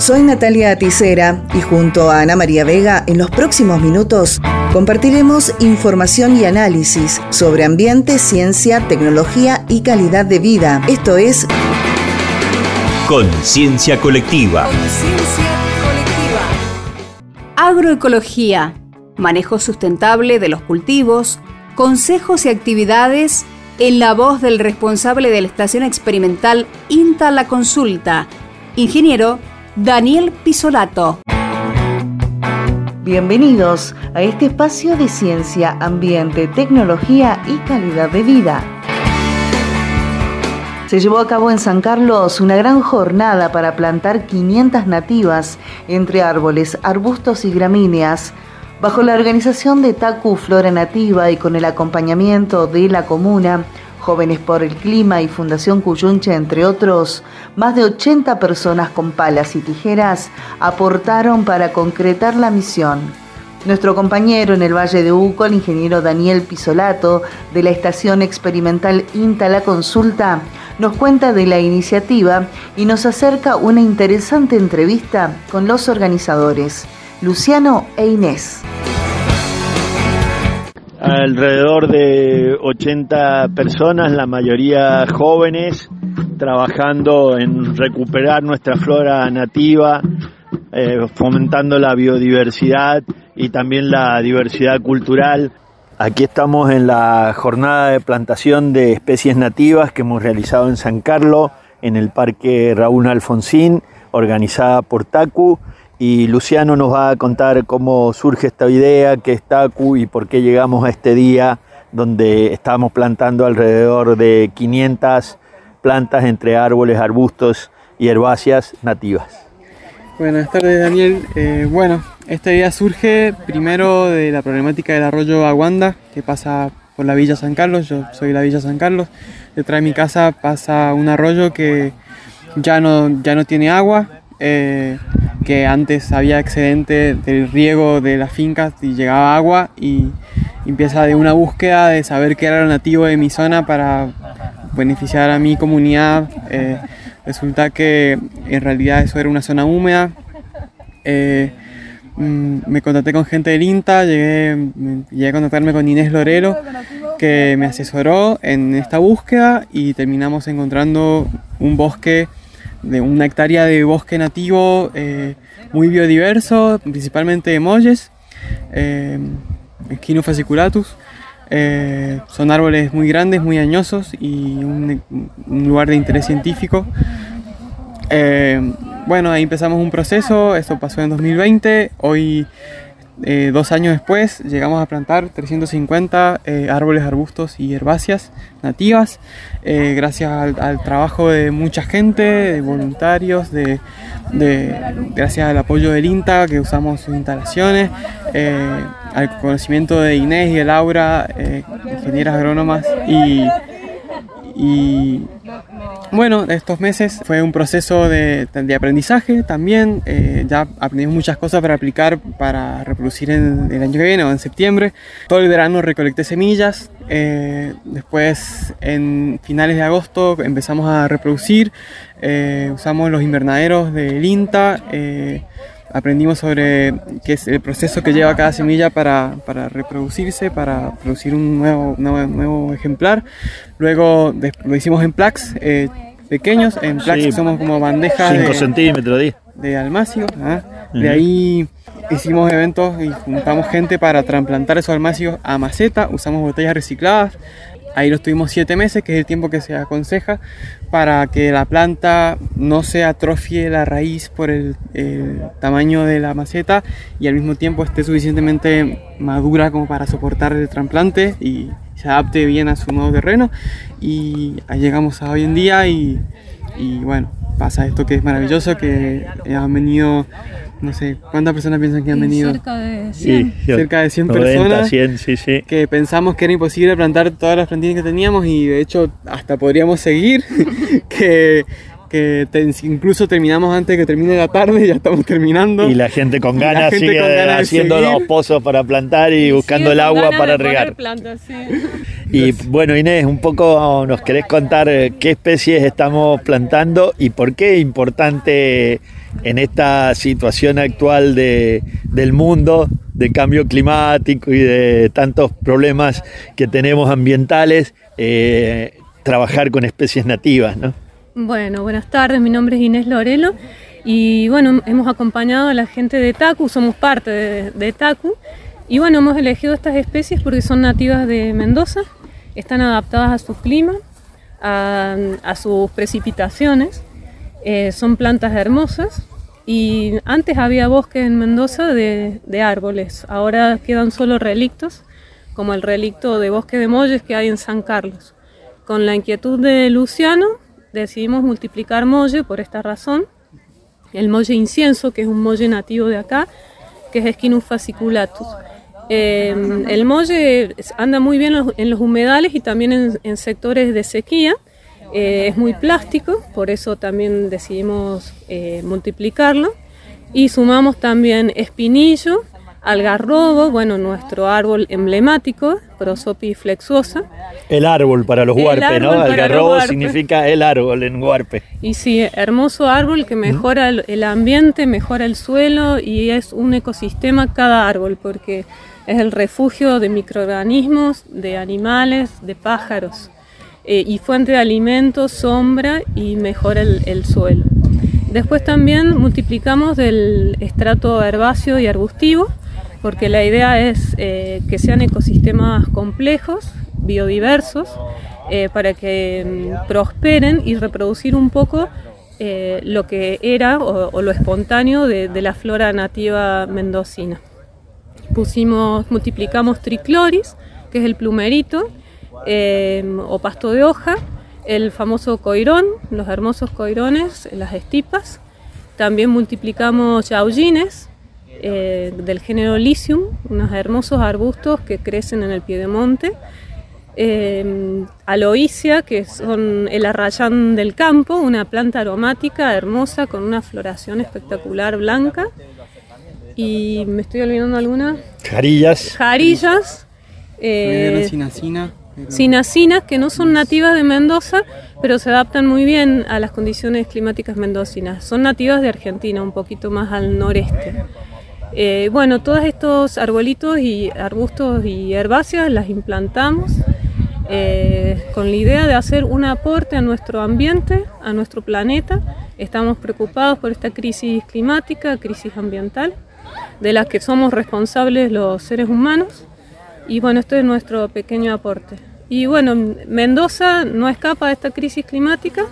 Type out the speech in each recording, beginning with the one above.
Soy Natalia Aticera y junto a Ana María Vega en los próximos minutos compartiremos información y análisis sobre ambiente, ciencia, tecnología y calidad de vida. Esto es Conciencia Colectiva. Conciencia colectiva. Agroecología, manejo sustentable de los cultivos, consejos y actividades en la voz del responsable de la estación experimental INTA La Consulta, ingeniero Daniel Pisolato. Bienvenidos a este espacio de ciencia, ambiente, tecnología y calidad de vida. Se llevó a cabo en San Carlos una gran jornada para plantar 500 nativas entre árboles, arbustos y gramíneas, bajo la organización de TACU Flora Nativa y con el acompañamiento de la comuna, Jóvenes por el Clima y Fundación Cuyunche, entre otros, más de 80 personas con palas y tijeras aportaron para concretar la misión. Nuestro compañero en el Valle de Uco, el ingeniero Daniel Pisolato, de la Estación Experimental INTA La Consulta, nos cuenta de la iniciativa y nos acerca una interesante entrevista con los organizadores, Luciano e Inés alrededor de 80 personas, la mayoría jóvenes, trabajando en recuperar nuestra flora nativa, eh, fomentando la biodiversidad y también la diversidad cultural. Aquí estamos en la jornada de plantación de especies nativas que hemos realizado en San Carlos, en el Parque Raúl Alfonsín, organizada por TACU y Luciano nos va a contar cómo surge esta idea, qué es TACU y por qué llegamos a este día donde estamos plantando alrededor de 500 plantas entre árboles, arbustos y herbáceas nativas. Buenas tardes Daniel. Eh, bueno, esta idea surge primero de la problemática del arroyo Aguanda que pasa por la Villa San Carlos, yo soy de la Villa San Carlos, detrás de mi casa pasa un arroyo que ya no, ya no tiene agua, eh, que antes había excedente del riego de las fincas y llegaba agua y empieza de una búsqueda de saber qué era lo nativo de mi zona para beneficiar a mi comunidad. Eh, resulta que en realidad eso era una zona húmeda. Eh, mm, me contacté con gente del INTA, llegué, llegué a contactarme con Inés Lorero, que me asesoró en esta búsqueda y terminamos encontrando un bosque de una hectárea de bosque nativo eh, muy biodiverso, principalmente de molles, eh, fasciculatus. Eh, son árboles muy grandes, muy añosos y un, lugar de interés científico. Eh, bueno, ahí empezamos un proceso, esto pasó en 2020, hoy eh, dos años después llegamos a plantar 350 eh, árboles, arbustos y herbáceas nativas, eh, gracias al, trabajo de mucha gente, de voluntarios, de, gracias al apoyo del INTA que usamos sus instalaciones, al conocimiento de Inés y de Laura, ingenieras agrónomas y bueno, estos meses fue un proceso de, aprendizaje también. Eh, ya aprendimos muchas cosas para aplicar para reproducir en, el año que viene o en septiembre. Todo el verano recolecté semillas. Eh, después, en finales de agosto, empezamos a reproducir. Eh, usamos los invernaderos del INTA aprendimos sobre qué es el proceso que lleva cada semilla para, para reproducirse, para producir un nuevo, nuevo, ejemplar. Luego lo hicimos en plaques eh, pequeños, en plaques somos como bandejas 5 centímetros de, de almacio. ¿ah? De ahí hicimos eventos y juntamos gente para trasplantar esos almacios a maceta, usamos botellas recicladas, Ahí lo tuvimos siete meses, que es el tiempo que se aconseja para que la planta no se atrofie la raíz por el, tamaño de la maceta y al mismo tiempo esté suficientemente madura como para soportar el trasplante y se adapte bien a su nuevo terreno. Y ahí llegamos a hoy en día y, y bueno, pasa esto que es maravilloso, que han venido no sé, ¿cuántas personas piensan que han venido? Cerca de 100. cerca de 100 personas. Que pensamos que era imposible plantar todas las plantillas que teníamos y de hecho hasta podríamos seguir, que, que incluso terminamos antes de que termine la tarde, ya estamos terminando. Y la gente con ganas sigue haciendo los pozos para plantar y buscando el agua para regar. Y bueno, Inés, un poco nos querés contar eh, qué especies estamos plantando y por qué es importante en esta situación actual de, del mundo, de cambio climático y de tantos problemas que tenemos ambientales, eh, trabajar con especies nativas, ¿no? Bueno, buenas tardes, mi nombre es Inés Lorelo y bueno, hemos acompañado a la gente de TACU, somos parte de, TACU y bueno, hemos elegido estas especies porque son nativas de Mendoza, están adaptadas a su clima, a, sus precipitaciones, eh, son plantas hermosas y antes había bosque en Mendoza de, árboles, ahora quedan solo relictos, como el relicto de bosque de molles que hay en San Carlos. Con la inquietud de Luciano, decidimos multiplicar molle por esta razón. El molle incienso, que es un molle nativo de acá, que es Esquinus fasciculatus. Em, el molle anda muy bien en los humedales y también en, sectores de sequía. Eh, es muy plástico, por eso también decidimos eh, multiplicarlo. Y sumamos también espinillo, algarrobo, bueno, nuestro árbol emblemático, Prosopis flexuosa. El árbol para los huarpes, ¿no? Algarrobo significa el árbol en huarpe. Y sí, hermoso árbol que mejora el ambiente, mejora el suelo y es un ecosistema cada árbol porque es el refugio de microorganismos, de animales, de pájaros eh, y fuente de alimentos, sombra y mejora el suelo. Después también multiplicamos del estrato herbáceo y arbustivo porque la idea es eh, que sean ecosistemas complejos, biodiversos, eh, para que mm, prosperen y reproducir un poco lo que era o, lo espontáneo de, la flora nativa mendocina. Pusimos, multiplicamos tricloris, que es el plumerito, o pasto de hoja, el famoso coirón, los hermosos coirones, las estipas. También multiplicamos yaullines, eh, del género Lycium, unos hermosos arbustos que crecen en el piedemonte. Eh, aloisia, que son el arrayán del campo, una planta aromática hermosa con una floración espectacular blanca. Y me estoy olvidando alguna. Jarillas. Jarillas. Eh, sinacina. Sinacinas que no son nativas de Mendoza, pero se adaptan muy bien a las condiciones climáticas mendocinas. Son nativas de Argentina, un poquito más al noreste. Eh, bueno, todos estos arbolitos y arbustos y herbáceas las implantamos eh, con la idea de hacer un aporte a nuestro ambiente, a nuestro planeta. Estamos preocupados por esta crisis climática, crisis ambiental, de la que somos responsables los seres humanos. Y bueno, esto es nuestro pequeño aporte. Y bueno, Mendoza no escapa de esta crisis climática.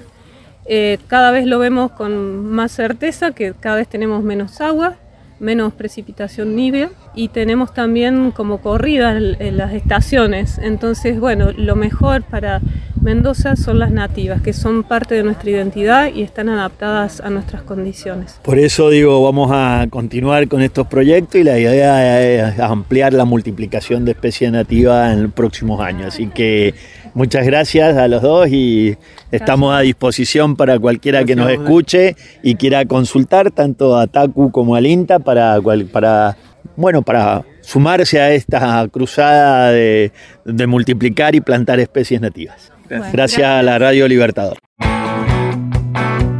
Eh, cada vez lo vemos con más certeza, que cada vez tenemos menos agua, menos precipitación nibia y tenemos también como corridas las estaciones. Entonces, bueno, lo mejor para Mendoza son las nativas, que son parte de nuestra identidad y están adaptadas a nuestras condiciones. Por eso digo, vamos a continuar con estos proyectos y la idea es ampliar la multiplicación de especies nativas en los próximos años. Así que muchas gracias a los dos y estamos a disposición para cualquiera que nos escuche y quiera consultar tanto a TACU como al INTA para, para bueno, para sumarse a esta cruzada de multiplicar y plantar especies nativas. Gracias. a la Radio Libertador.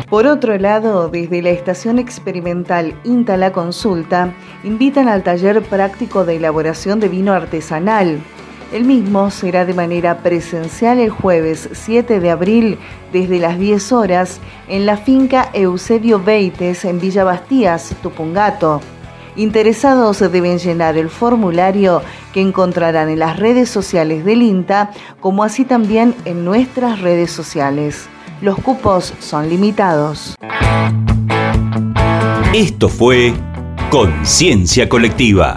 Por otro lado, desde la Estación Experimental INTA La Consulta, invitan al taller práctico de elaboración de vino artesanal. El mismo será de manera presencial el jueves 7 de abril desde las 10 horas en la finca Eusebio Beites en Villa Bastías, Tupungato. Interesados deben llenar el formulario que encontrarán en las redes sociales del INTA, como así también en nuestras redes sociales. Los cupos son limitados. Esto fue Conciencia Colectiva.